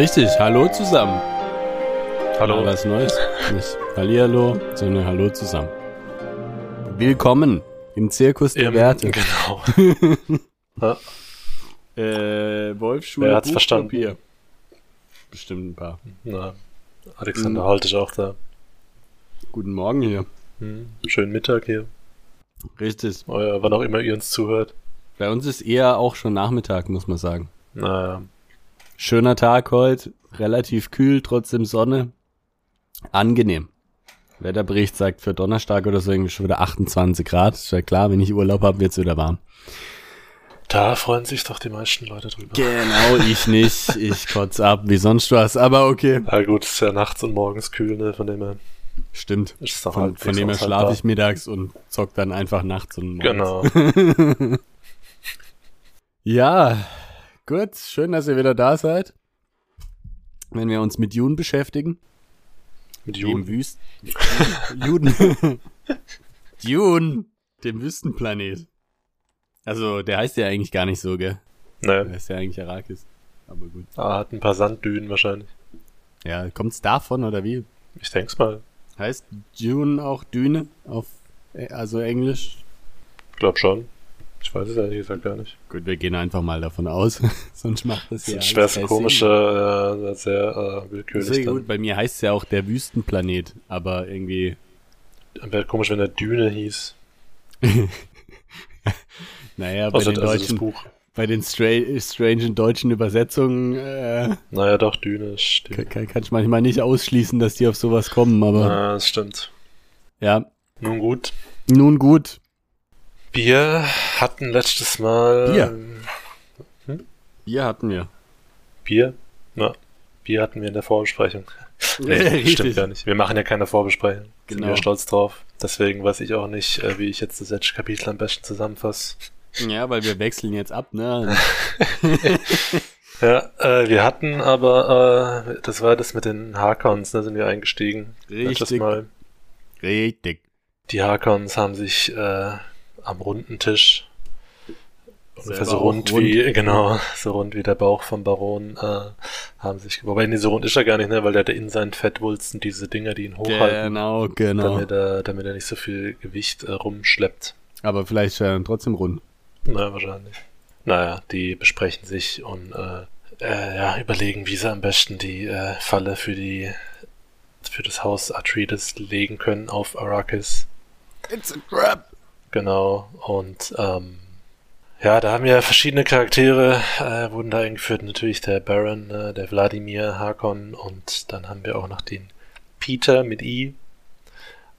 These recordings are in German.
Richtig, hallo zusammen. Hallo. Mal was Neues. Nicht Hallihallo, sondern Hallo zusammen. Willkommen im Zirkus der Im- Werte. Genau. ja, Äh, Wolfsschule, Wer hat's Buch, verstanden? Papier. Bestimmt ein paar. na, Alexander Halt ist auch da. Guten Morgen hier. Hm, schönen Mittag hier. Richtig. Euer, wann auch immer ihr uns zuhört. Bei uns ist eher auch schon Nachmittag, muss man sagen. Naja, Schöner Tag heute, relativ kühl, trotzdem Sonne. Angenehm. Wetterbericht sagt für Donnerstag oder so irgendwie schon wieder 28 Grad. Ist ja klar, wenn ich Urlaub habe, wird's wieder warm. da freuen sich doch die meisten Leute drüber. Genau, ich nicht. Ich kotz ab, wie sonst was. Aber okay. Ja gut, ist ja nachts und morgens kühl, ne? Von dem her Stimmt. ist doch Von, von dem her schlafe ich mittags und zock dann einfach nachts und morgens. Genau. Ja, gut. Schön, dass ihr wieder da seid. Wenn wir uns mit Juden beschäftigen. Mit Dem Juden. Wüst Juden. Dune. Dem Wüstenplanet. Also, der heißt ja eigentlich gar nicht so, gell? Der Ne, ist ja eigentlich Arrakis. Aber gut. ah, hat ein paar Sanddünen wahrscheinlich. Ja, kommt's davon oder wie? Ich denk's mal. Heißt Dune auch Düne auf, äh, also Englisch? Glaub schon. Ich weiß es ehrlich gesagt gar nicht. Gut, wir gehen einfach mal davon aus. Sonst macht das Das ja schwerst alles keinen komische, äh, sehr äh, willkürlich. Sehr gut, bei mir heißt es ja auch der Wüstenplanet, aber irgendwie, Wäre komisch, wenn der Düne hieß. naja, bei Also, den also das deutschen, bei den stra strangen deutschen Übersetzungen äh, Naja, doch, Düne ist kann, kann, kann ich manchmal nicht ausschließen, dass die auf sowas kommen, aber Ja, das stimmt. ja. Nun gut. Nun gut, Wir hatten letztes Mal. Bier. Bier hatten wir. Bier? Ja. Bier hatten wir in der Vorbesprechung. Nee, stimmt gar nicht. Wir machen ja keine Vorbesprechung. Sind Genau. wir stolz drauf. Deswegen weiß ich auch nicht, äh, wie ich jetzt das letzte Kapitel am besten zusammenfasse. Ja, weil wir wechseln jetzt ab, ne? Ja, äh, wir hatten aber, äh, das war das mit den Harkons, da sind wir eingestiegen. Letztes Richtig. Mal. Richtig. Die Harkons haben sich äh, am runden Tisch ungefähr so rund, rund. wie, genau, so rund wie der Bauch vom Baron, äh, haben sich, wobei, nee, so rund ist er gar nicht, ne, weil der hat in seinen Fettwulsten diese Dinger, die ihn hochhalten, Genau, genau. damit er, damit er nicht so viel Gewicht äh, rumschleppt. Aber vielleicht äh, trotzdem rund. Na, wahrscheinlich. Naja, die besprechen sich und, äh, äh, ja, überlegen, wie sie am besten die, äh, Falle für die, für das Haus Atreides legen können auf Arrakis. It's a trap. Genau, und ähm, ja, da haben ja verschiedene Charaktere, äh, wurden da eingeführt. Natürlich der Baron, äh, der Wladimir Harkon und dann haben wir auch noch den Peter mit I,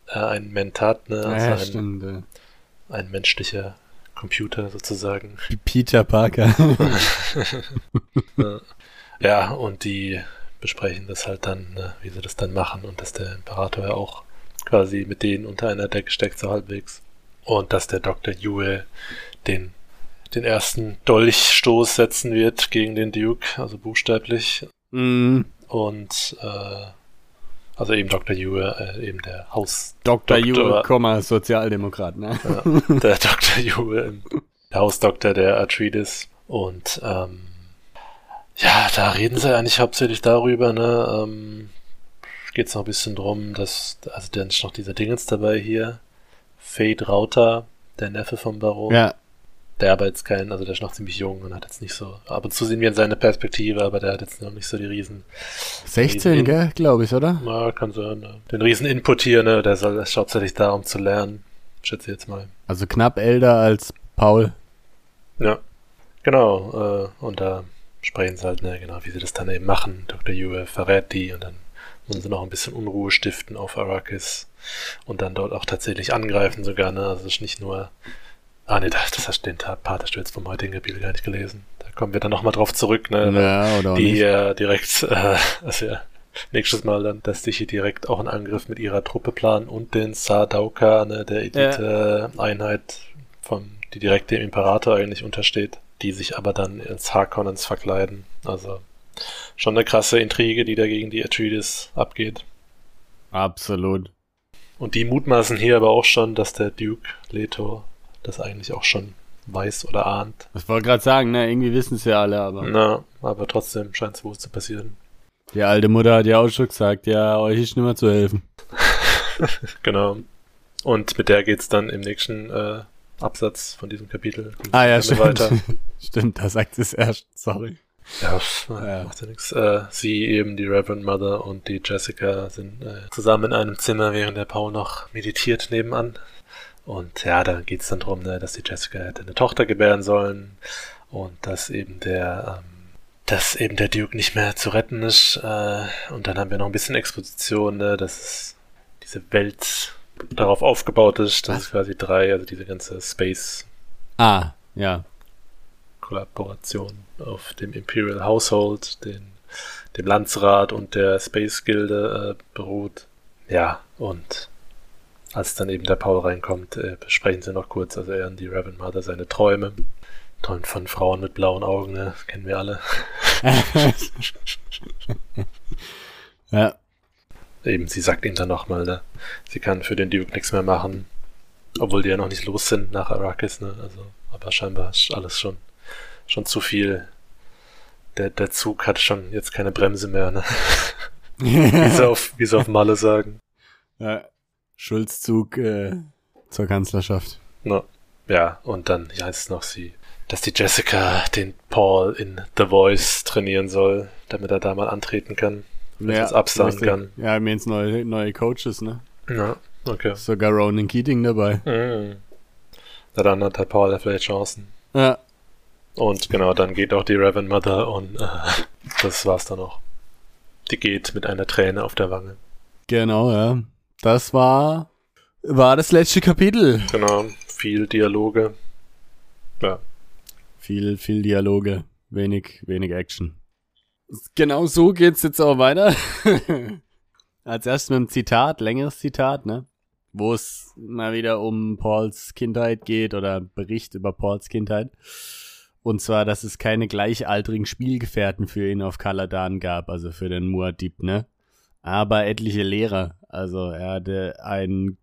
äh, ein Mentat, ne, also ja, ein, stimmt. ein menschlicher Computer sozusagen. Peter Parker. Ja, und die besprechen das halt dann, ne, wie sie das dann machen und dass der Imperator ja auch quasi mit denen unter einer Decke steckt, so halbwegs. Und dass der Dr. Yue den, den ersten Dolchstoß setzen wird gegen den Duke, also buchstäblich. mm, Und äh, also eben Dr. Yue, äh, eben der Haus, Dr. Komma, Sozialdemokrat, ne? ja, der Dr. Yue, der Hausdoktor der Atreides. Und ähm, ja, da reden sie eigentlich hauptsächlich darüber, ne? Ähm, Geht es noch ein bisschen drum, dass, also dann ist noch dieser Dingens dabei hier. Fade Rauter, der Neffe vom Baron. Ja, Der aber jetzt kein, also der ist noch ziemlich jung und hat jetzt nicht so, ab und zu sehen wir in seine Perspektive, aber der hat jetzt noch nicht so die riesen, 16, In- gell, glaube ich, oder? na, kann sein, ne? den riesen Input hier, ne? Der soll, ist hauptsächlich da, um zu lernen. Schätze ich jetzt mal. Also knapp älter als Paul. Ja, genau. Äh, und da sprechen sie halt, ne, genau, wie sie das dann eben machen. Dr. Yue verrät die und dann müssen sie noch ein bisschen Unruhe stiften auf Arrakis und dann dort auch tatsächlich angreifen sogar, ne? Also es ist nicht nur. Ah ne, das, das hast den Ta- Part hast du jetzt vom heutigen Kapitel gar nicht gelesen. Da kommen wir dann nochmal drauf zurück, ne? Ja, oder auch die nicht. ja direkt, äh, also ja, nächstes Mal dann, dass die hier direkt auch einen Angriff mit ihrer Truppe planen und den Sardauka, ne, der Elite-Einheit, vom, die direkt dem Imperator eigentlich untersteht, die sich aber dann ins Harkonnens verkleiden. Also schon eine krasse Intrige, die da gegen die Atreides abgeht. Absolut. Und die mutmaßen hier aber auch schon, dass der Duke Leto das eigentlich auch schon weiß oder ahnt. Ich wollte gerade sagen, ne, irgendwie wissen es ja alle, aber. Na, aber trotzdem scheint es wohl zu passieren. Die alte Mutter hat ja auch schon gesagt, ja, euch ist nicht mehr zu helfen. genau. Und mit der geht's dann im nächsten äh, Absatz von diesem Kapitel. Ah ja, stimmt. Weiter. stimmt, da sagt es erst, sorry. Ja, ja. macht ja nichts. Äh, sie eben, die Reverend Mother und die Jessica sind äh, zusammen in einem Zimmer, während der Paul noch meditiert nebenan. Und ja, da geht's dann drum, ne, dass die Jessica hätte eine Tochter gebären sollen und dass eben der ähm, dass eben der Duke nicht mehr zu retten ist. Äh, und dann haben wir noch ein bisschen Exposition, ne, dass diese Welt darauf aufgebaut ist. Das Was? ist quasi drei, also diese ganze Space. Ah, ja. Kollaboration auf dem Imperial Household, den, dem Landsrat und der Space Gilde äh, beruht. Ja, und als dann eben der Paul reinkommt, äh, besprechen sie noch kurz, also er und die Reverend Mother seine Träume. Träumt von Frauen mit blauen Augen, ne? Kennen wir alle. ja. Eben, sie sagt ihm dann nochmal, ne? Sie kann für den Duke nichts mehr machen. Obwohl die ja noch nicht los sind nach Arrakis, ne? Also, aber scheinbar ist alles schon, schon zu viel. Der, der Zug hat schon jetzt keine Bremse mehr, ne? wie, sie auf, wie sie auf Malle sagen. Ja. Schulzzug äh, zur Kanzlerschaft. No. Ja, und dann heißt es noch, sie dass die Jessica den Paul in The Voice trainieren soll, damit er da mal antreten kann. Und ja, das absagen kann. Ja, mir jetzt neue, neue Coaches, ne? Ja, okay. Sogar Ronan Keating dabei. Mhm. Na dann hat der Paul ja vielleicht Chancen. Ja. Und genau, dann geht auch die Reverend Mother und äh, das war's dann auch. Die geht mit einer Träne auf der Wange. Genau, ja. Das war, war das letzte Kapitel. Genau, viel Dialoge. Ja, viel, viel Dialoge, wenig, wenig Action. Genau so geht's jetzt auch weiter. Als erstes mit einem Zitat, längeres Zitat, ne? Wo es mal wieder um Pauls Kindheit geht oder Bericht über Pauls Kindheit. Und zwar, dass es keine gleichaltrigen Spielgefährten für ihn auf Kaladan gab, also für den Muad'Dib, ne? Aber etliche Lehrer. Also er hatte einen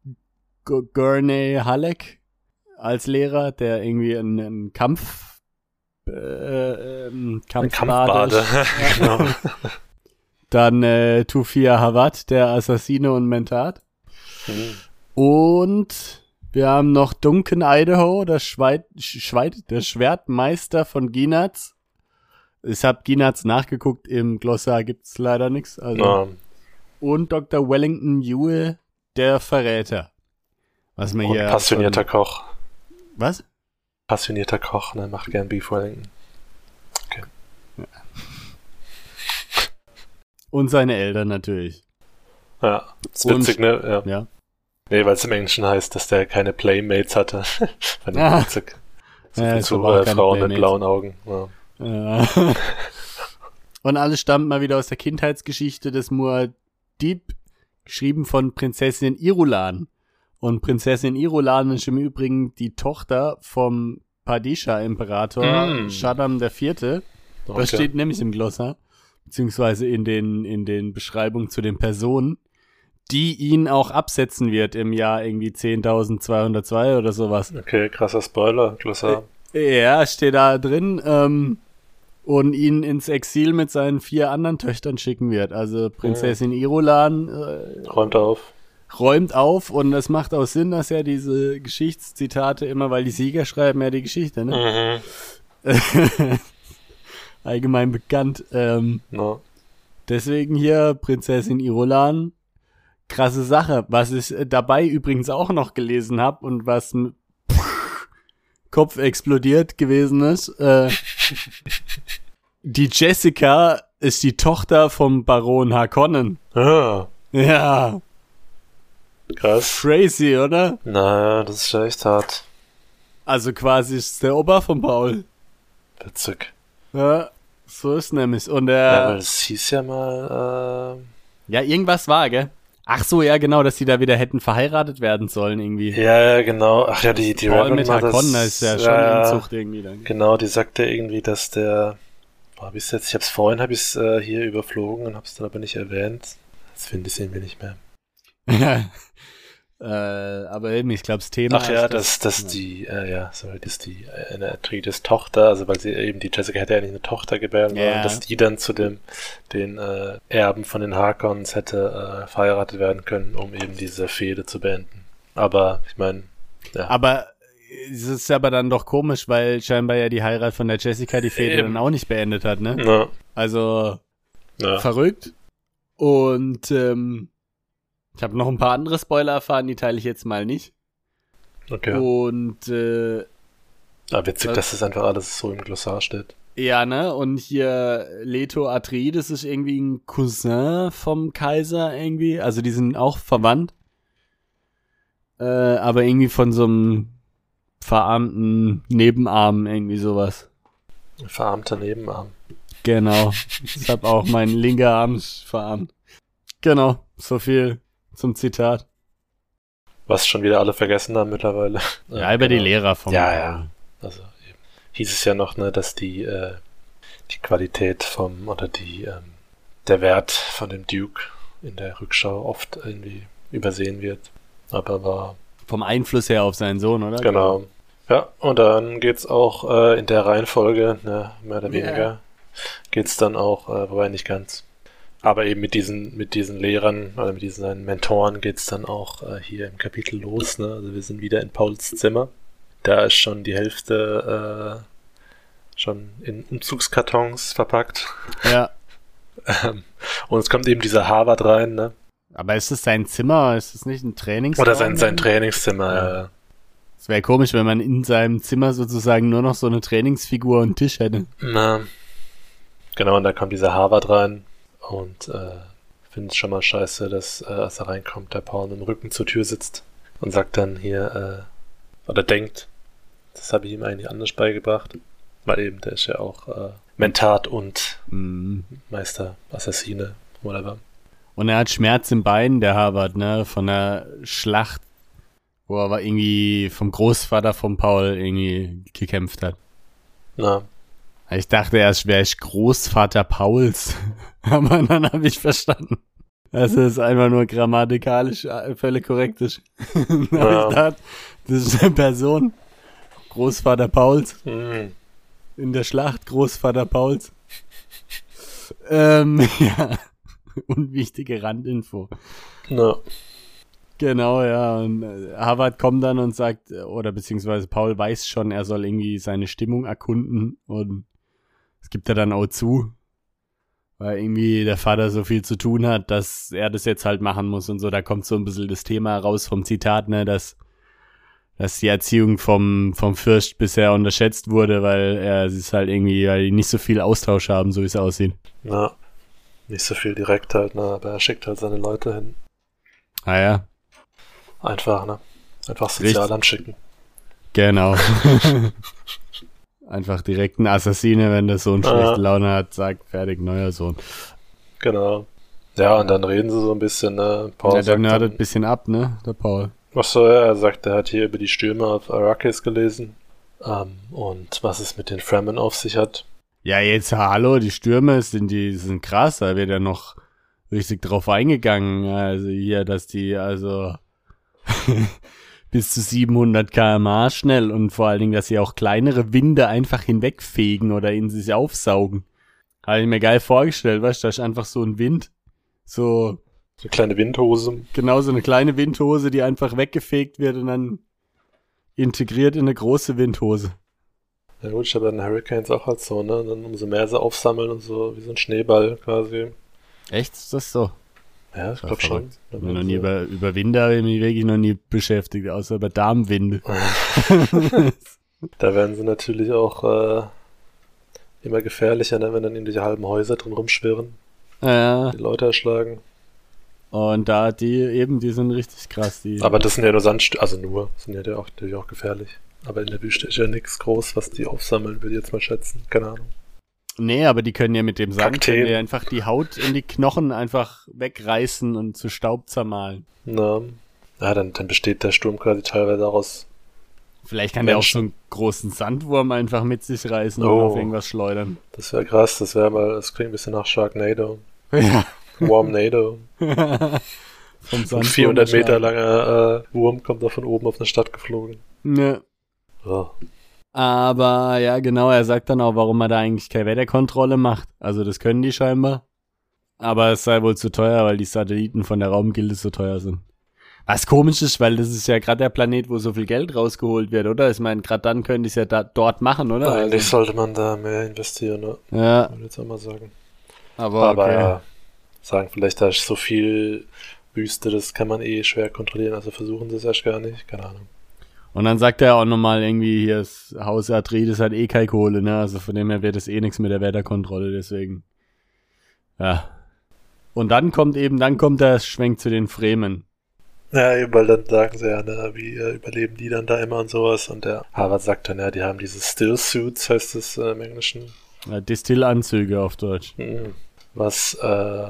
Gurney Halleck als Lehrer, der irgendwie einen, einen Kampf äh, ähm, Kampfbade. genau. Dann äh, Tufia Hawat, der Assassine und Mentat. Mhm. Und wir haben noch Duncan Idaho, der, Schweit, Schweit, der Schwertmeister von Ginatz. Ich habe Ginatz nachgeguckt, im Glossar gibt's leider nichts. Also. No. Und Dr. Wellington Ewell, der Verräter. Was man und hier. Passionierter von, Koch. Was? passionierter Koch, ne? Macht gern Beef Wellington. Okay. Ja. Und seine Eltern natürlich. Ja, ist witzig, ne? Ja. ja. Nee, weil es im Englischen heißt, dass der keine Playmates hatte. Fand ich ah. witzig. So ja, zu äh, Frauen mit blauen Augen. Ja. ja. Und alles stammt mal wieder aus der Kindheitsgeschichte des Muad'Dib, geschrieben von Prinzessin Irulan. Und Prinzessin Irulan ist im Übrigen die Tochter vom Padisha-Imperator mm. Shaddam IV. Okay. Das steht nämlich im Glossar, beziehungsweise in den, in den Beschreibungen zu den Personen, die ihn auch absetzen wird im Jahr irgendwie 10.202 oder sowas. Okay, krasser Spoiler, Glossar. Äh, ja, steht da drin. Ähm, und ihn ins Exil mit seinen vier anderen Töchtern schicken wird. Also Prinzessin Irulan äh, räumt auf räumt auf und es macht auch Sinn, dass er diese Geschichtszitate immer, weil die Sieger schreiben ja die Geschichte, ne? Mhm. Allgemein bekannt. Ähm, no. Deswegen hier Prinzessin Irolan. Krasse Sache. Was ich dabei übrigens auch noch gelesen habe und was Kopf explodiert gewesen ist. Äh, die Jessica ist die Tochter vom Baron Harkonnen. Ah. Ja. Krass. Crazy, oder? Naja, das ist ja echt hart. Also quasi ist es der Opa von Paul. Witzig. Ja, so ist nämlich. Und er. Ja, weil es hieß ja mal, äh... Ja, irgendwas war, gell? Ach so, ja, genau, dass die da wieder hätten verheiratet werden sollen, irgendwie. Ja, ja, genau. Ach ja, die, die Paul mit Hakon, das ist ja schon ja, Inzucht irgendwie dann. Genau, die sagte irgendwie, dass der. Hab ich's jetzt? Ich hab's vorhin, hab ich's äh, hier überflogen und hab's dann aber nicht erwähnt. Jetzt finde ich es irgendwie nicht mehr. Ja. Äh, aber eben, ich glaube, das Thema Ach ja, ist, dass, dass die, äh, ja, sorry, dass die, äh, eine Atreides Tochter, also weil sie eben, die Jessica hätte ja nicht eine Tochter gebären wollen, Ja. dass die dann zu dem, den äh, Erben von den Harkons hätte äh, verheiratet werden können, um eben diese Fehde zu beenden. Aber, ich meine, ja. Aber es ist aber dann doch komisch, weil scheinbar ja die Heirat von der Jessica die Fehde Eben. dann auch nicht beendet hat, ne? Na, Also na, verrückt. Und ähm, ich habe noch ein paar andere Spoiler erfahren, die teile ich jetzt mal nicht. okay. Und äh, Aber witzig, das- dass das einfach alles so im Glossar steht. ja, ne? Und hier Leto Atreides ist irgendwie ein Cousin vom Kaiser irgendwie. Also die sind auch verwandt. Äh, aber irgendwie von so einem verarmten Nebenarm irgendwie sowas. Verarmter Nebenarm. Genau. Ich habe auch meinen linker Arm verarmt. Genau, so viel zum Zitat. Was schon wieder alle vergessen haben mittlerweile. Ja, über die genau. Lehrer vom Ja, ja. Also eben. hieß es ja noch, ne, dass die, äh, die Qualität vom oder die ähm, der Wert von dem Duke in der Rückschau oft irgendwie übersehen wird. Aber war Vom Einfluss her auf seinen Sohn, oder? genau. Ja, und dann geht's auch äh, in der Reihenfolge, ne, mehr oder weniger, geht's dann auch, äh, wobei nicht ganz. Aber eben mit diesen, mit diesen Lehrern oder mit diesen seinen Mentoren geht's dann auch äh, hier im Kapitel los. Ne? Also wir sind wieder in Pauls Zimmer. Da ist schon die Hälfte äh, schon in Umzugskartons verpackt. Ja. Ähm, Und es kommt eben dieser Harvard rein, ne? Aber ist es sein Zimmer? Ist es nicht ein Trainingsraum? Oder sein, sein Trainingszimmer. Ja. äh, Es wäre komisch, wenn man in seinem Zimmer sozusagen nur noch so eine Trainingsfigur und Tisch hätte. Na, genau, und da kommt dieser Harvard rein und äh, findet es schon mal scheiße, dass, äh, als er reinkommt, der Paul mit dem Rücken zur Tür sitzt und sagt dann hier, äh, oder denkt, das habe ich ihm eigentlich anders beigebracht, weil eben der ist ja auch äh, Mentat und Mhm. Meister Assassine, whatever. Und er hat Schmerz im Bein, der Harvard, ne? Von der Schlacht, wo er aber irgendwie vom Großvater von Paul irgendwie gekämpft hat. Na, Ich dachte erst, wäre ich Großvater Pauls. Aber dann habe ich verstanden. dass es einfach nur grammatikalisch äh, völlig korrekt ist. Ja. ich gedacht, das ist eine Person. Großvater Pauls. hm, In der Schlacht Großvater Pauls. Ähm, ja. Unwichtige Randinfo. na, Genau, ja. Und äh, Harvard kommt dann und sagt, äh, oder beziehungsweise Paul weiß schon, er soll irgendwie seine Stimmung erkunden und es gibt er dann auch zu, weil irgendwie der Vater so viel zu tun hat, dass er das jetzt halt machen muss und so. Da kommt so ein bisschen das Thema raus vom Zitat, ne, dass, dass die Erziehung vom, vom Fürst bisher unterschätzt wurde, weil er es ist halt irgendwie, weil die nicht so viel Austausch haben, so wie es aussieht. na. Nicht so viel direkt halt, ne, aber er schickt halt seine Leute hin. Ah ja, Einfach, ne? Einfach Sozialamt schicken. Genau. Einfach direkt ein Assassine, wenn der Sohn Ja. schlechte Laune hat, sagt, fertig, neuer Sohn. Genau. Ja, und dann reden sie so ein bisschen, ne? Paul ja, der nerdet ein bisschen ab, ne, der Paul. Achso, ja, er sagt, er hat hier über die Stürme auf Arrakis gelesen. Ähm, und was es mit den Fremen auf sich hat. Ja, jetzt, hallo, die Stürme sind, die sind krass, da wird ja noch richtig drauf eingegangen, also hier, dass die, also, bis zu 700 kmh schnell und vor allen Dingen, dass sie auch kleinere Winde einfach hinwegfegen oder in sich aufsaugen. Habe ich mir geil vorgestellt, weißt du, da ist einfach so ein Wind, so, So eine kleine Windhose. genau so eine kleine Windhose, die einfach weggefegt wird und dann integriert in eine große Windhose. Ja gut, ich habe in Hurricanes auch halt so, ne? Und dann umso mehr sie aufsammeln und so, wie so ein Schneeball quasi. Echt? Ist das so? Ja, ich glaube schon. Ich bin noch nie über, über Winde habe ich mich wirklich noch nie beschäftigt, außer über Darmwinde. Da werden sie natürlich auch äh, immer gefährlicher, ne? wenn dann in die halben Häuser drin rumschwirren, ja, die Leute erschlagen. und da die eben, die sind richtig krass. Die, Aber das sind ja nur Sandstürme, also nur, sind ja auch, natürlich auch gefährlich. Aber in der Wüste ist ja nichts groß, was die aufsammeln, würde ich jetzt mal schätzen. Keine Ahnung. Nee, aber die können ja mit dem Sand können die einfach die Haut und die Knochen einfach wegreißen und zu Staub zermahlen. Na, ja, dann, dann besteht der Sturm quasi teilweise daraus. Vielleicht kann der auch Menschen. so einen großen Sandwurm einfach mit sich reißen und Oh. auf irgendwas schleudern. Das wäre krass, das wäre mal, das klingt ein bisschen nach Sharknado. Ja. Warmnado. vom Ein Sandwurm 400 Meter langer äh, Wurm kommt da von oben auf eine Stadt geflogen. Ne. Oh. Aber ja, genau, er sagt dann auch, warum er da eigentlich keine Wetterkontrolle macht. Also das können die scheinbar. Aber es sei wohl zu teuer, weil die Satelliten von der Raumgilde so teuer sind. Was komisch ist, weil das ist ja gerade der Planet, wo so viel Geld rausgeholt wird, oder? Ich meine, gerade dann können die es ja da, dort machen, oder? Eigentlich Also, sollte man da mehr investieren, ne? ja, Würde ich jetzt auch mal sagen. aber, Aber okay. ja, sagen vielleicht, da ist so viel Wüste, das kann man eh schwer kontrollieren, also versuchen sie es erst gar nicht, keine Ahnung. Und dann sagt er auch nochmal irgendwie, hier das Haus Atreides hat eh keine Kohle, ne? Also von dem her wird es eh nichts mit der Wetterkontrolle, deswegen. Ja. Und dann kommt eben, dann kommt der Schwenk zu den Fremen. Ja, eben, weil dann sagen sie ja, ne, wie äh, überleben die dann da immer und sowas. Und der Harvard sagt dann, ja, die haben diese Still-Suits, heißt es äh, im Englischen. Ja, Distillanzüge auf Deutsch. Mhm. Was, äh,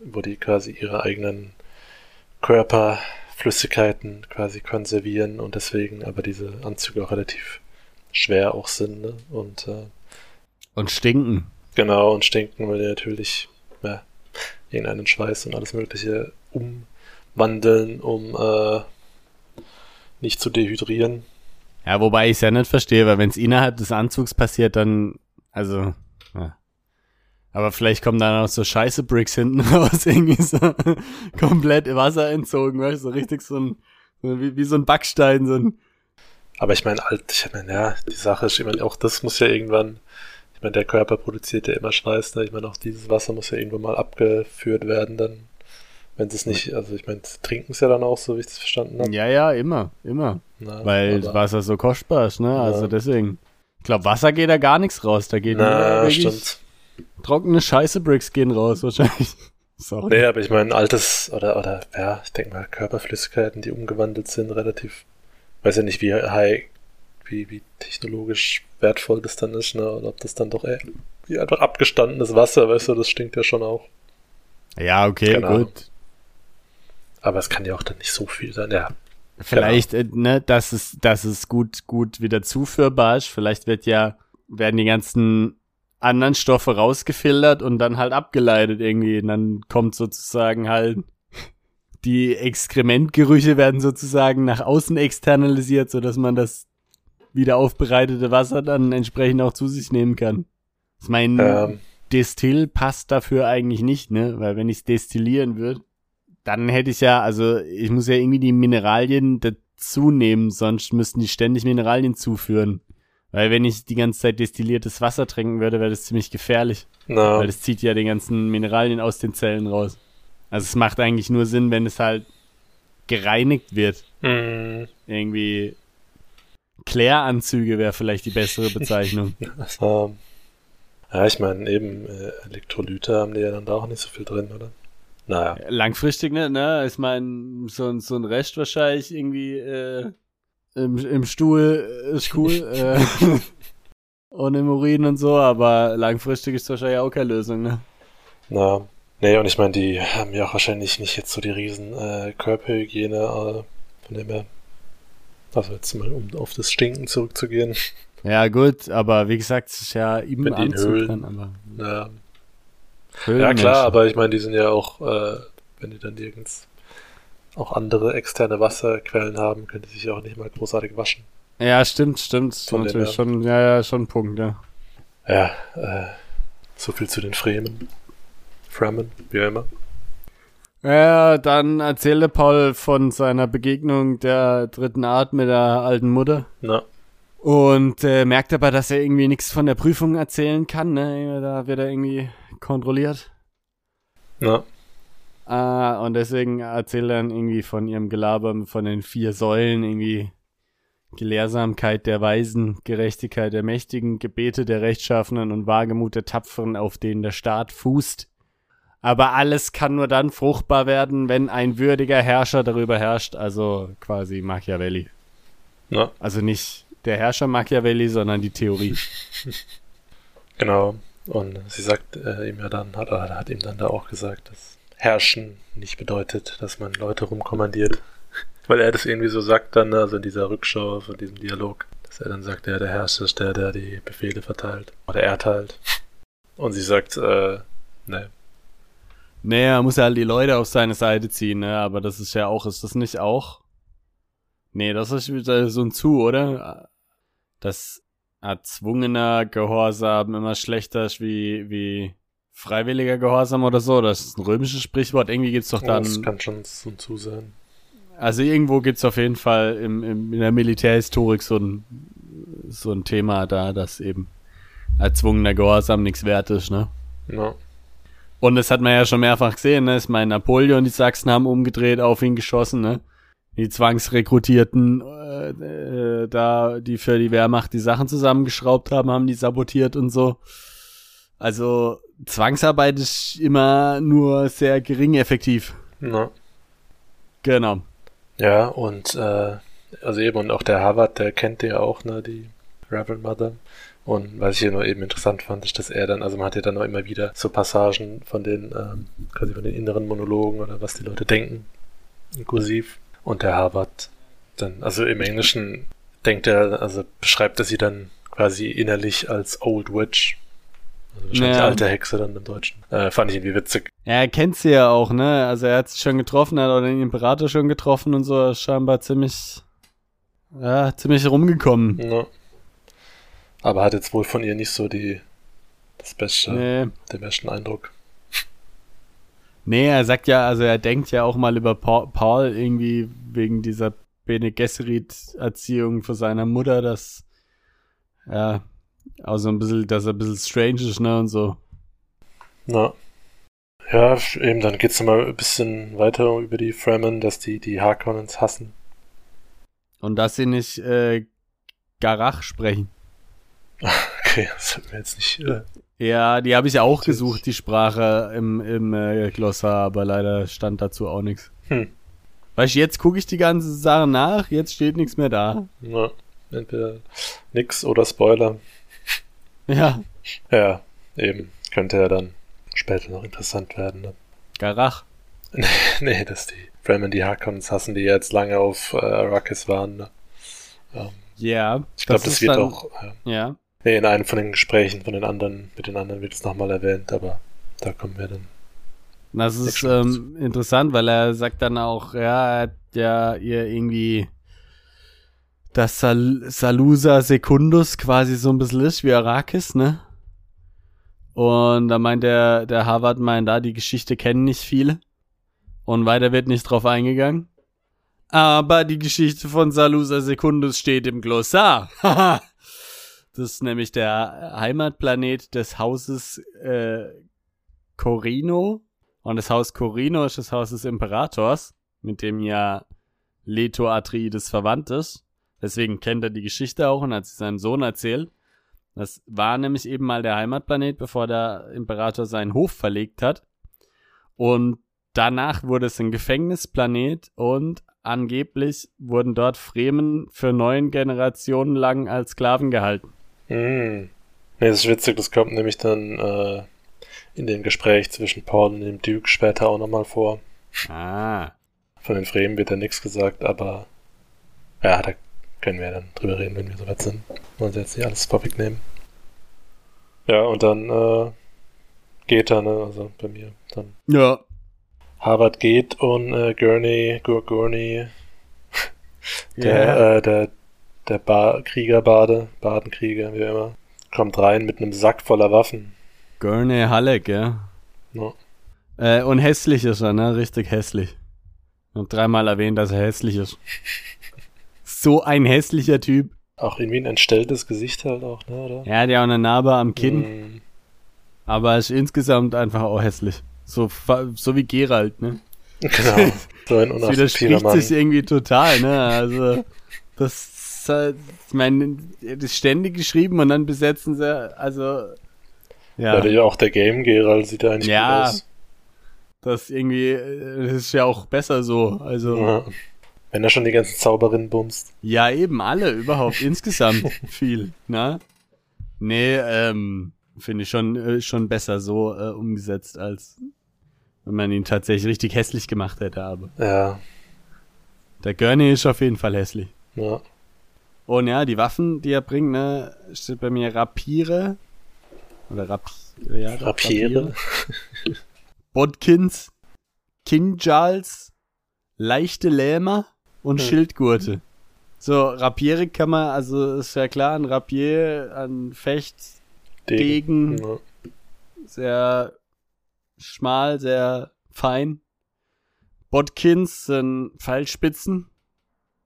wo die quasi ihre eigenen Körperflüssigkeiten quasi konservieren und deswegen aber diese Anzüge auch relativ schwer auch sind, ne? Und äh, Und stinken. Genau, und stinken, weil die natürlich ja, irgendeinen Schweiß und alles Mögliche umwandeln, um äh, nicht zu dehydrieren. Ja, wobei ich es ja nicht verstehe, weil wenn es innerhalb des Anzugs passiert, dann, also. Aber vielleicht kommen dann auch so scheiße Bricks hinten raus, irgendwie so komplett Wasser entzogen, weißt du, so richtig so ein, wie, wie so ein Backstein, so ein, Aber ich meine, alt, ich meine, ja, die Sache ist, ich meine, auch das muss ja irgendwann, ich meine, der Körper produziert ja immer Schweiß, ne? Ich meine, auch dieses Wasser muss ja irgendwann mal abgeführt werden, dann, wenn es nicht, also ich meine, trinken es ja dann auch, so wie ich das verstanden habe. ja, ja, immer, immer. Na, Weil aber- Wasser so kostbar ist, ne? Also Ja. deswegen. Ich glaube, Wasser geht da gar nichts raus. Da geht Na, stimmt. Trockene Scheiße-Bricks gehen raus, wahrscheinlich. Sorry. Nee, aber ich meine, altes oder, oder, ja, ich denke mal, Körperflüssigkeiten, die umgewandelt sind, relativ, weiß ja nicht, wie high, wie, wie technologisch wertvoll das dann ist, ne, oder ob das dann doch eher, wie einfach abgestandenes Wasser, weißt du, das stinkt ja schon auch. Ja, okay, Ahnung. gut. Aber es kann ja auch dann nicht so viel sein, ja. Vielleicht, äh, ne, dass es, dass es gut, gut wieder zuführbar ist. Vielleicht wird ja, werden die ganzen anderen Stoffe rausgefiltert und dann halt abgeleitet irgendwie. Und dann kommt sozusagen halt die Exkrementgerüche werden sozusagen nach außen externalisiert, sodass man das wieder aufbereitete Wasser dann entsprechend auch zu sich nehmen kann. Ich meine, Ähm, Destill passt dafür eigentlich nicht, ne? Weil wenn ich es destillieren würde, dann hätte ich ja, also ich muss ja irgendwie die Mineralien dazu nehmen, sonst müssten die ständig Mineralien zuführen. Weil wenn ich die ganze Zeit destilliertes Wasser trinken würde, wäre das ziemlich gefährlich. na, Weil das zieht ja die ganzen Mineralien aus den Zellen raus. Also es macht eigentlich nur Sinn, wenn es halt gereinigt wird. mh, Irgendwie Kläranzüge wäre vielleicht die bessere Bezeichnung. ähm, ja, ich meine, eben, äh, Elektrolyte haben die ja dann da auch nicht so viel drin, oder? Naja, Langfristig nicht, ne? Ich meine, so, ein- so ein Rest wahrscheinlich irgendwie äh, im, im Stuhl ist cool. äh, und im Urin und so, aber langfristig ist wahrscheinlich auch keine Lösung, ne? na, nee, und ich meine, die haben ja auch wahrscheinlich nicht jetzt so die riesen äh, Körperhygiene, äh, von dem her, also jetzt mal, um auf das Stinken zurückzugehen, Ja, gut, aber wie gesagt, es ist ja die in Anzug Höhlen- dann, aber Ja, Höhlenmenschen. klar, aber ich meine, die sind ja auch, äh, wenn die dann nirgends auch andere externe Wasserquellen haben, können die sich auch nicht mal großartig waschen. Ja, stimmt, stimmt. Von Natürlich schon, ja, ja, schon ein Punkt, ja. Ja, äh, so viel zu den Fremen. Fremen, wie auch immer. Ja, dann erzählte Paul von seiner Begegnung der dritten Art mit der alten Mutter. Na, Und äh, merkt aber, dass er irgendwie nichts von der Prüfung erzählen kann. Ne? Da wird er irgendwie kontrolliert. na, Ah, und deswegen erzählt er dann irgendwie von ihrem Gelaber von den vier Säulen, irgendwie Gelehrsamkeit der Weisen, Gerechtigkeit der Mächtigen, Gebete der Rechtschaffenen und Wagemut der Tapferen, auf denen der Staat fußt. Aber alles kann nur dann fruchtbar werden, wenn ein würdiger Herrscher darüber herrscht, also quasi Machiavelli. na, Also nicht der Herrscher Machiavelli, sondern die Theorie. genau. Und sie sagt äh, ihm ja dann, hat, hat ihm dann da auch gesagt, dass Herrschen nicht bedeutet, dass man Leute rumkommandiert. Weil er das irgendwie so sagt dann, also in dieser Rückschau von diesem Dialog, dass er dann sagt, ja, der Herrscher ist der, der die Befehle verteilt. Oder erteilt. Und sie sagt, äh, ne, er muss ja halt die Leute auf seine Seite ziehen, ne? Aber das ist ja auch, ist das nicht auch? Nee, das ist wieder so ein Zu, oder? Das erzwungener Gehorsam immer schlechter ist wie, wie freiwilliger Gehorsam oder so. Das ist ein römisches Sprichwort. Irgendwie gibt's doch dann. Das kann schon so Zu sein. Also irgendwo gibt's auf jeden Fall im, im, in der Militärhistorik so ein, so ein Thema da, dass eben erzwungener Gehorsam nichts wert ist, ne? Ja. Und das hat man ja schon mehrfach gesehen, ne? Ich meine, Napoleon, die Sachsen haben umgedreht, auf ihn geschossen, ne? Die Zwangsrekrutierten, äh, äh, da, die für die Wehrmacht die Sachen zusammengeschraubt haben, haben die sabotiert und so. Also, Zwangsarbeit ist immer nur sehr gering effektiv. Ja. Genau. Ja, und äh, also eben, und auch der Harvard, der kennt ja auch, ne, die Reverend Mother. Und was ich hier nur eben interessant fand, ist, dass er dann, also man hat ja dann auch immer wieder so Passagen von den, ähm, quasi von den inneren Monologen oder was die Leute denken, inklusiv. Und der Harvard dann, also im Englischen denkt er, also beschreibt er sie dann quasi innerlich als Old Witch. Also wahrscheinlich Ja. alte Hexe dann im Deutschen. Äh, fand ich irgendwie witzig. Ja, er kennt sie ja auch, ne? Also er hat sie schon getroffen, er hat auch den Imperator schon getroffen und so, scheinbar ziemlich, ja, ziemlich rumgekommen. Ja. Aber hat jetzt wohl von ihr nicht so die, das beste, Nee. den besten Eindruck. Nee, er sagt ja, also er denkt ja auch mal über Paul, Paul irgendwie wegen dieser Bene Gesserit-Erziehung für seine Mutter, dass, ja, auch so ein bisschen, dass er ein bisschen strange ist, ne, und so. Na. Ja, eben, dann geht's nochmal ein bisschen weiter über die Fremen, dass die die Harkonnens hassen. Und dass sie nicht, äh, Garach sprechen. Okay, das hat mir jetzt nicht. Äh, Ja, die habe ich auch gesucht, die Sprache im, im äh, Glossar, aber leider stand dazu auch nichts. hm. Weißt du, jetzt gucke ich die ganze Sache nach, jetzt steht nichts mehr da. Na, entweder nix oder Spoiler. Ja, Ja, eben. Könnte ja dann später noch interessant werden. Ne? Garach. nee, dass die Fremen die Harkonnens hassen, die jetzt lange auf äh, Arrakis waren. Ne? Ähm, Ja. ich glaube, das, ist wird dann- auch. Äh, Ja. nee, in einem von den Gesprächen von den anderen, mit den anderen wird es nochmal erwähnt, aber da kommen wir dann. Das ist ähm, interessant, weil er sagt dann auch, ja, er hat ja ihr irgendwie das Sal Salusa Secundus quasi so ein bisschen ist wie Arrakis, ne? Und da meint der, der Harvard meint, da die Geschichte kennen nicht viele. Und weiter wird nicht drauf eingegangen. Aber die Geschichte von Salusa Secundus steht im Glossar. Das ist nämlich der Heimatplanet des Hauses äh, Corino. Und das Haus Corino ist das Haus des Imperators, mit dem ja Leto Atreides verwandt ist. Deswegen kennt er die Geschichte auch und hat sie seinem Sohn erzählt. Das war nämlich eben mal der Heimatplanet, bevor der Imperator seinen Hof verlegt hat. Und danach wurde es ein Gefängnisplanet und angeblich wurden dort Fremen für neun Generationen lang als Sklaven gehalten. Mm. Nee, das ist witzig, das kommt nämlich dann äh, in dem Gespräch zwischen Paul und dem Duke später auch nochmal vor. Ah. Von den Fremen wird da nichts gesagt, aber ja, da können wir dann drüber reden, wenn wir soweit sind. Wollen sie jetzt nicht alles vorwegnehmen. Ja, und dann äh, geht er, ne, also bei mir. Dann Ja. Harvard geht und äh, Gurney, Gur Gurney, der, Ja. äh, der, der ba Kriegerbade, Badenkrieger, wie immer, kommt rein mit einem Sack voller Waffen. Gurney Halleck, ja. Ja. Äh, und hässlich ist er, ne? Richtig hässlich. Und dreimal erwähnt, dass er hässlich ist. So ein hässlicher Typ. Auch irgendwie ein entstelltes Gesicht halt auch, ne, oder? Er hat ja auch eine Narbe am Kinn, Mm, aber er ist insgesamt einfach auch hässlich. So, so wie Geralt, ne? genau. So ein Das widerspricht sich irgendwie total, ne? Also, das ist halt, ich meine, das ist ständig geschrieben und dann besetzen sie, also, Ja. ja, der, auch der Game Geralt sieht eigentlich Ja. gut aus. das irgendwie, äh, das ist ja auch besser so, also. Ja. Wenn er schon die ganzen Zauberinnen bumst. Ja, eben, alle überhaupt, insgesamt viel, ne? Nee, ähm, finde ich schon, äh, schon besser so äh, umgesetzt, als wenn man ihn tatsächlich richtig hässlich gemacht hätte, aber Ja, der Gurney ist auf jeden Fall hässlich. ja. Und ja, die Waffen, die er bringt, ne, steht bei mir Rapiere. Oder Rapi ja, doch, Rapiere. Bodkins, Kinjals, leichte Lähmer und. Schildgurte. So, Rapiere kann man, also ist ja klar, ein Rapier, ein Fecht, Degen, Ja. sehr schmal, sehr fein. Bodkins sind Pfeilspitzen.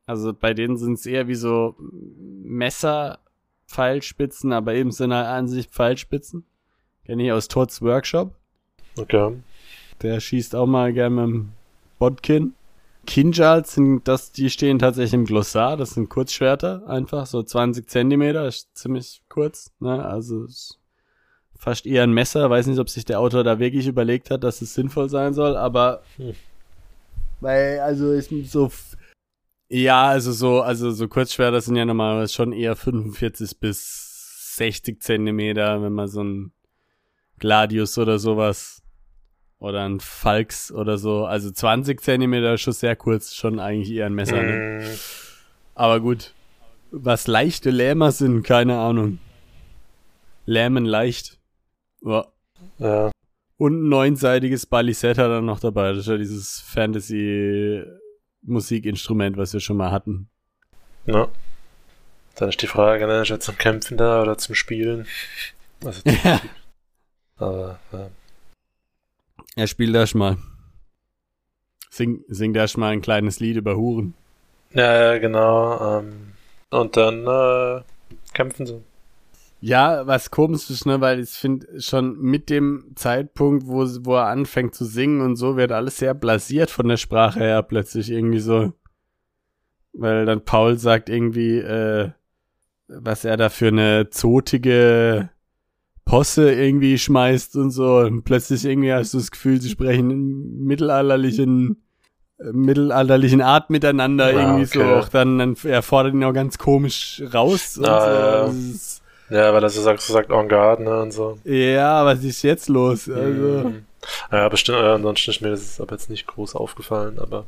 Also bei denen sind es eher wie so Messer-Pfeilspitzen, aber eben sind halt an sich Pfeilspitzen. Kenne ich aus Todds Workshop. Okay. Der schießt auch mal gerne mit dem Bodkin. Kinjals sind, das, die stehen tatsächlich im Glossar. Das sind Kurzschwerter, einfach so 20 Zentimeter, ist ziemlich kurz. Ne? Also ist fast eher ein Messer. Weiß nicht, ob sich der Autor da wirklich überlegt hat, dass es sinnvoll sein soll, aber Hm. weil also ist so ja, also so also so Kurzschwerter sind ja normalerweise schon eher 45 bis 60 Zentimeter, wenn man so ein Gladius oder sowas oder ein Falks oder so. Also 20 Zentimeter ist schon sehr kurz, schon eigentlich eher ein Messer. Ne? Mm, Aber gut. Was leichte Lähmer sind, keine Ahnung. Lähmen leicht. Ja. ja. Und ein neunseitiges Balisett hat er noch dabei. Das ist ja dieses Fantasy-Musikinstrument, was wir schon mal hatten. ja. Dann ist die Frage, ne, ist er zum Kämpfen da oder zum Spielen? Also, Ja. aber, ja. Er spielt erst mal. Sing, singt erst mal ein kleines Lied über Huren. Ja, ja, genau. Ähm, und dann äh, kämpfen sie. Ja, was komisch ist, ne, weil ich finde schon mit dem Zeitpunkt, wo, wo er anfängt zu singen und so, wird alles sehr blasiert von der Sprache her plötzlich irgendwie so. Weil dann Paul sagt irgendwie, äh, was er da für eine zotige Posse irgendwie schmeißt und so. Und plötzlich irgendwie hast du das Gefühl, sie sprechen in mittelalterlichen, äh, mittelalterlichen Art miteinander Ah, irgendwie so. okay. Auch dann, dann er fordert ihn auch ganz komisch raus Ah, so. ja. Das ist, Ja, weil er so sagt, so sagt En garde, ne, und so. ja, was ist jetzt los? Also, Mhm. Ja, bestimmt, äh, ansonsten ist mir das aber jetzt nicht groß aufgefallen, aber.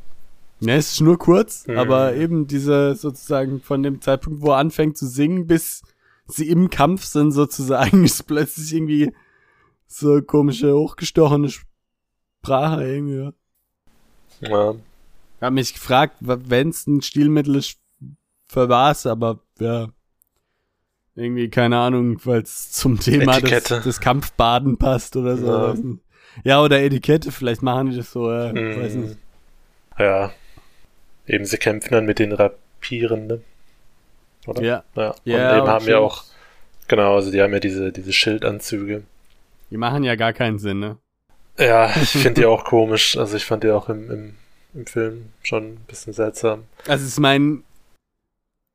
ne, es ist nur kurz, Mhm. aber eben diese sozusagen von dem Zeitpunkt, wo er anfängt zu singen, bis sie im Kampf sind sozusagen, ist plötzlich irgendwie so komische, hochgestochene Sprache irgendwie. ja. Ja, Ich hab mich gefragt, wenn es ein Stilmittel ist, für was, aber ja. Irgendwie, keine Ahnung, weil es zum Thema des, des Kampfbaden passt oder so. Ja. Ja, oder Etikette, vielleicht machen die das so, ja, Mhm. weiß nicht. ja. Eben, sie kämpfen dann mit den Rapieren, ne? Oder? Ja, Ja, Ja, und eben und haben ja Schild. auch, genau, also die haben ja diese, diese Schildanzüge. die machen ja gar keinen Sinn, ne? Ja, ich finde die auch komisch. Also ich fand die auch im, im, im Film schon ein bisschen seltsam. Also ich meine,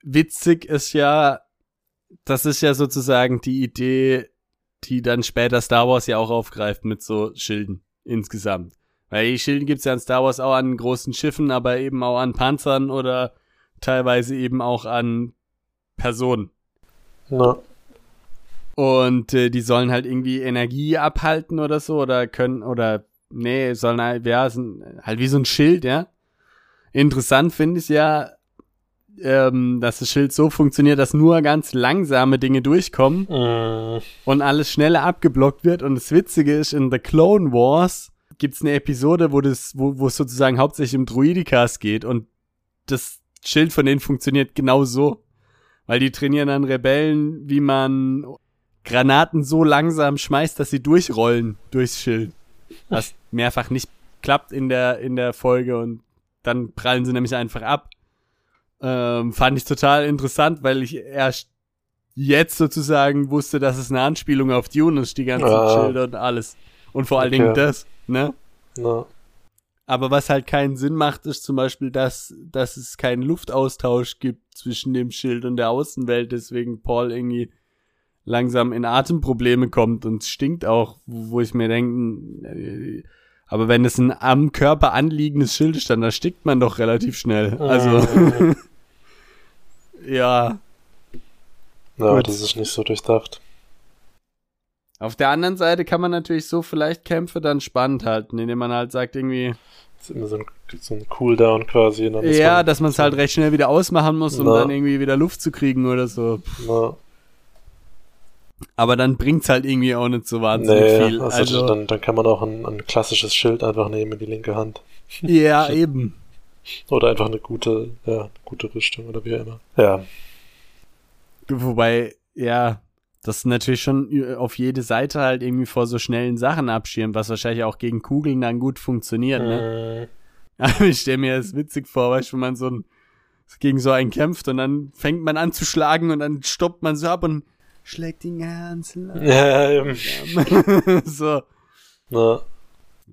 witzig ist ja, das ist ja sozusagen die Idee, die dann später Star Wars ja auch aufgreift mit so Schilden insgesamt. Weil die Schilden gibt's ja in Star Wars auch an großen Schiffen, aber eben auch an Panzern oder teilweise eben auch an Personen. Na, Und äh, die sollen halt irgendwie Energie abhalten oder so oder können oder nee, sollen halt, ja, sind halt wie so ein Schild, ja. Interessant finde ich ja, ähm, dass das Schild so funktioniert, dass nur ganz langsame Dinge durchkommen mm, und alles schneller abgeblockt wird. Und das Witzige ist, in The Clone Wars gibt's eine Episode, wo das, wo, wo es sozusagen hauptsächlich um Druidikas geht und das Schild von denen funktioniert genau so. Weil die trainieren an Rebellen, wie man Granaten so langsam schmeißt, dass sie durchrollen durchs Schild. Was mehrfach nicht klappt in der, in der Folge und dann prallen sie nämlich einfach ab. Ähm, fand ich total interessant, weil ich erst jetzt sozusagen wusste, dass es eine Anspielung auf Dune ist, die ganzen Ah. Schilder und alles. Und vor allen Okay. Dingen das, ne? na, Aber was halt keinen Sinn macht, ist zum Beispiel, dass, dass es keinen Luftaustausch gibt zwischen dem Schild und der Außenwelt, deswegen Paul irgendwie langsam in Atemprobleme kommt und stinkt auch, wo wo ich mir denke, äh, aber wenn es ein am Körper anliegendes Schild ist, dann erstickt man doch relativ schnell. Also, ja. ja Gut. das ist nicht so durchdacht. Auf der anderen Seite kann man natürlich so vielleicht Kämpfe dann spannend halten, indem man halt sagt irgendwie, Das ist immer so ein, so ein Cooldown quasi. ist ja, man- dass man es halt recht schnell wieder ausmachen muss, um Na. dann irgendwie wieder Luft zu kriegen oder so. Na, Aber dann bringt's halt irgendwie auch nicht so wahnsinnig Nee, viel. also, Also, dann, dann kann man auch ein, ein klassisches Schild einfach nehmen in die linke Hand. ja, eben. Oder einfach eine gute, ja, eine gute Rüstung oder wie auch immer. Ja, Wobei, ja, das natürlich schon auf jede Seite halt irgendwie vor so schnellen Sachen abschirmt, was wahrscheinlich auch gegen Kugeln dann gut funktioniert, ne? Aber ich stelle mir das witzig vor, weißt du, wenn man so ein, gegen so einen kämpft und dann fängt man an zu schlagen und dann stoppt man so ab und schlägt den ganzen langsam. so. Na,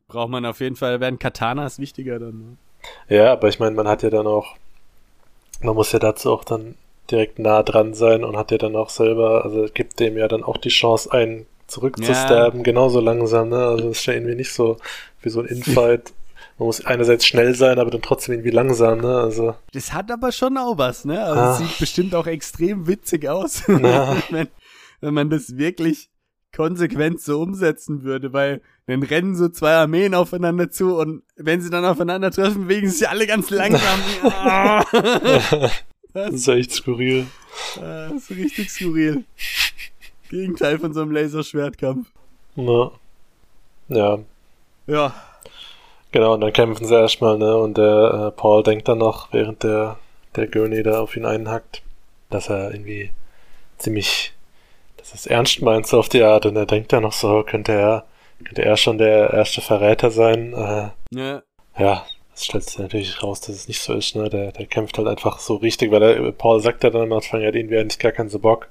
Braucht man auf jeden Fall, werden Katanas wichtiger dann. Ne? Ja, aber ich meine, man hat ja dann auch, man muss ja dazu auch dann direkt nah dran sein und hat ja dann auch selber, also gibt dem ja dann auch die Chance, einen zurückzustabben, genauso langsam, ne? Also das ist ja irgendwie nicht so wie so ein Infight. Man muss einerseits schnell sein, aber dann trotzdem irgendwie langsam, ne? Also, Das hat aber schon auch was, ne? Also Ah. es sieht bestimmt auch extrem witzig aus, Ja. wenn, wenn man das wirklich konsequent so umsetzen würde, weil dann rennen so zwei Armeen aufeinander zu und wenn sie dann aufeinander treffen, bewegen sie sich alle ganz langsam. Das ist ja echt skurril. das ist richtig skurril. Gegenteil von so einem Laserschwertkampf. Na. Ja, Ja. genau, und dann kämpfen sie erstmal, ne? Und der äh, Paul denkt dann noch, während der, der Gurney da auf ihn einhackt, dass er irgendwie ziemlich, dass er es ernst meint, so auf die Art. Und er denkt dann noch so, könnte er, könnte er schon der erste Verräter sein? Äh, Ja. ja, das stellt sich natürlich raus, dass es nicht so ist, ne? Der, der kämpft halt einfach so richtig, weil er, Paul sagt ja dann am Anfang, er hat irgendwie eigentlich gar keinen so Bock.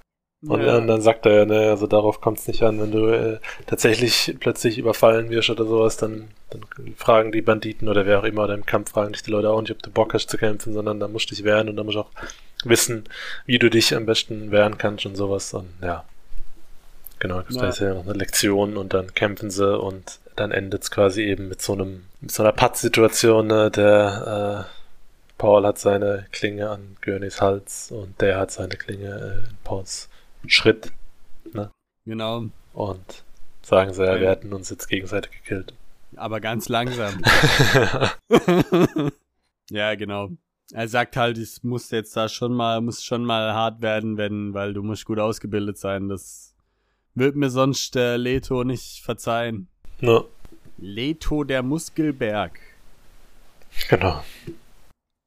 Und, ja. und dann sagt er ja, ne, also darauf kommt es nicht an, wenn du äh, tatsächlich plötzlich überfallen wirst oder sowas, dann, dann fragen die Banditen oder wer auch immer oder im Kampf fragen dich die Leute auch nicht, ob du Bock hast zu kämpfen, sondern da musst du dich wehren und da musst du auch wissen, wie du dich am besten wehren kannst und sowas. Und ja, genau, Ja. da ist ja noch eine Lektion und dann kämpfen sie und dann endet es quasi eben mit so einem, mit so einer Pattsituation, ne, der äh, Paul hat seine Klinge an Gurneys Hals und der hat seine Klinge äh, in Pauls Schritt Genau. und sagen sie, ja, Ja. wir hätten uns jetzt gegenseitig gekillt. Aber ganz langsam. ja, genau. Er sagt halt, es muss jetzt da schon mal, muss schon mal hart werden, wenn, weil du musst gut ausgebildet sein. Das wird mir sonst der Leto nicht verzeihen. No, Leto der Muskelberg. genau.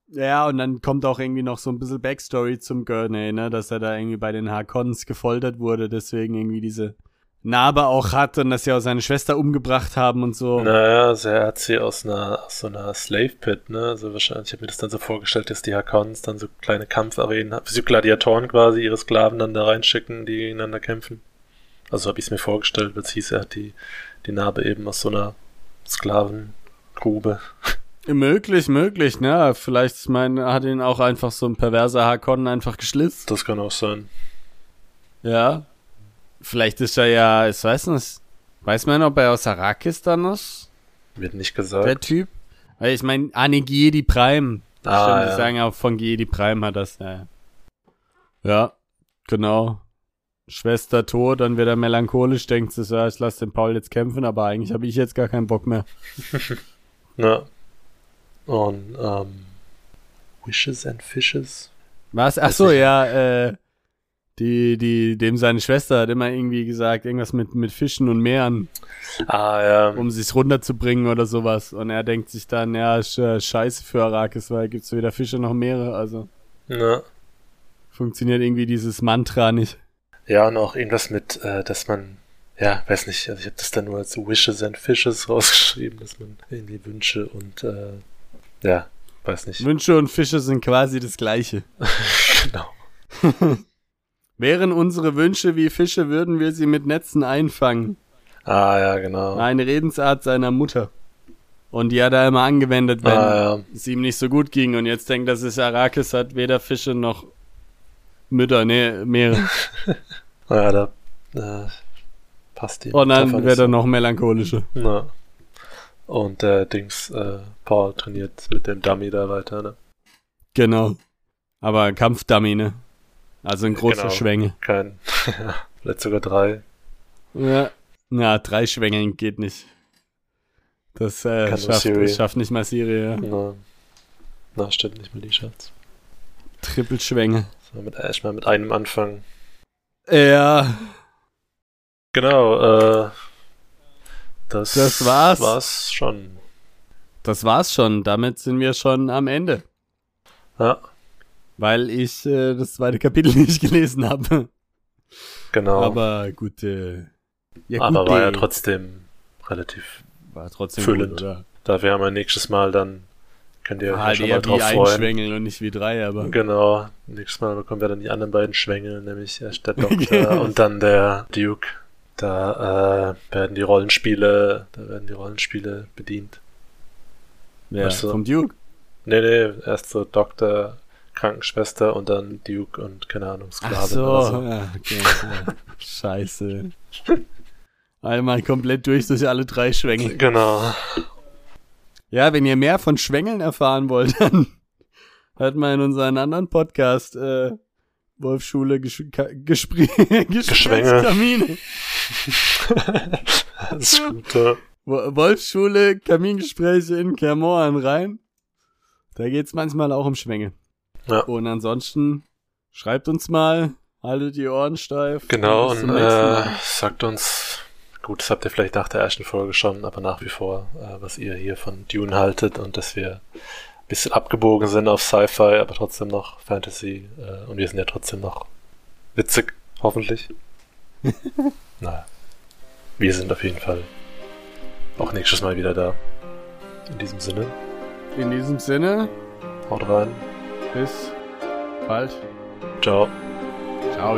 Ja, und dann kommt auch irgendwie noch so ein bisschen Backstory zum Gurney, ne, dass er da irgendwie bei den Harkons gefoltert wurde, deswegen irgendwie diese Narbe auch hat und dass sie auch seine Schwester umgebracht haben und so. Naja, also er hat sie aus einer aus so einer Slave Pit, ne? Also wahrscheinlich, ich habe mir das dann so vorgestellt, dass die Hakons dann so kleine Kampfarenen, so Gladiatoren quasi, ihre Sklaven dann da reinschicken, die gegeneinander kämpfen. Also habe ich es mir vorgestellt, weil es hieß, er hat die, die Narbe eben aus so einer Sklavengrube. Möglich, möglich, ne? Vielleicht, ich meine, hat ihn auch einfach so ein perverser Hakon einfach geschlitzt. Das kann auch sein. Ja. Vielleicht ist er ja, ich weiß nicht, weiß man, ob er aus Arrakis dann ist, Wird nicht der gesagt. Typ? Weil ich meine, ah, ne, Giedi Prime. Ah, Stimmt, ja. sagen auch von Giedi Prime hat das, ja. Ja, genau. Schwester tot, dann wird er melancholisch, denkt sich, ja, ich lass den Paul jetzt kämpfen, aber eigentlich habe ich jetzt gar keinen Bock mehr. Ja. Und, ähm, Wishes and Fishes? Was? Ach so, ja, äh, die, die, dem seine Schwester hat immer irgendwie gesagt, irgendwas mit, mit Fischen und Meeren, Ah, ja. um sich's runterzubringen oder sowas. Und er denkt sich dann, ja, ist, äh, scheiße für Arrakis, weil gibt's weder Fische noch Meere, also ja. funktioniert irgendwie dieses Mantra nicht. Ja, und auch irgendwas mit, äh, dass man, ja, weiß nicht, also ich habe das dann nur als Wishes and Fishes rausgeschrieben, dass man irgendwie Wünsche und, äh, ja, weiß nicht. Wünsche und Fische sind quasi das gleiche. genau. Wären unsere Wünsche wie Fische, würden wir sie mit Netzen einfangen. Ah, ja, genau. Eine Redensart seiner Mutter. Und die hat er immer angewendet, wenn Ah, ja. es ihm nicht so gut ging. Und jetzt denkt, dass es Arrakis hat weder Fische noch Mütter, nee, Meere. Ja, da, äh, passt die. Und dann wird er noch melancholischer. Na. Und der Dings, äh, Paul trainiert mit dem Dummy da weiter, ne? Genau. Aber Kampfdummy, ne? Also ein großer Genau. Schwänge. Kein, vielleicht sogar drei. Ja. Ja, drei Schwängeln geht nicht. Das äh, schafft, schafft nicht mal Siri, ja. Na, na stimmt nicht mehr die Schatz. Trippelschwänge. So, mit, erstmal mit einem anfangen. Ja. Genau, äh, das, Das war's. war's schon. Das war's schon. Damit sind wir schon am Ende. Ja, Weil ich äh, das zweite Kapitel nicht gelesen habe. genau. Aber gut, äh, ja, Aber gut, war ja äh, trotzdem relativ. war trotzdem füllend. gut, wir haben ja nächstes Mal dann, könnt ihr halt schon mal drauf wie freuen. Schwengel und nicht wie drei, aber Genau, nächstes Mal bekommen wir dann die anderen beiden Schwengel, nämlich erst der Doktor und dann der Duke. Da äh, werden die Rollenspiele, da werden die Rollenspiele bedient. ja, Weißt du? vom Duke. Nee, nee, erst so Doktor, Krankenschwester und dann Duke und keine Ahnung, Sklavin Ach so, oder so. ja, okay. ja. Scheiße. Einmal komplett durch durch alle drei Schwengel. Genau. Ja, wenn ihr mehr von Schwängeln erfahren wollt, dann hört mal in unseren anderen Podcast, äh, Wolfschule Gesch Geschwängel. Kamine. das ist gut. ja. Wo- Wolfschule Kamingespräche in Kermoren rein. Da geht's manchmal auch um Schwänge. Ja. Und ansonsten schreibt uns mal, haltet die Ohren steif. Genau, und nächsten äh, sagt uns, gut, das habt ihr vielleicht nach der ersten Folge schon, aber nach wie vor, äh, was ihr hier von Dune haltet und dass wir ein bisschen abgebogen sind auf Sci-Fi, aber trotzdem noch Fantasy äh, und wir sind ja trotzdem noch witzig, hoffentlich. naja, wir sind auf jeden Fall auch nächstes Mal wieder da. In diesem Sinne, In diesem Sinne, haut rein, bis bald. ciao. Ciao.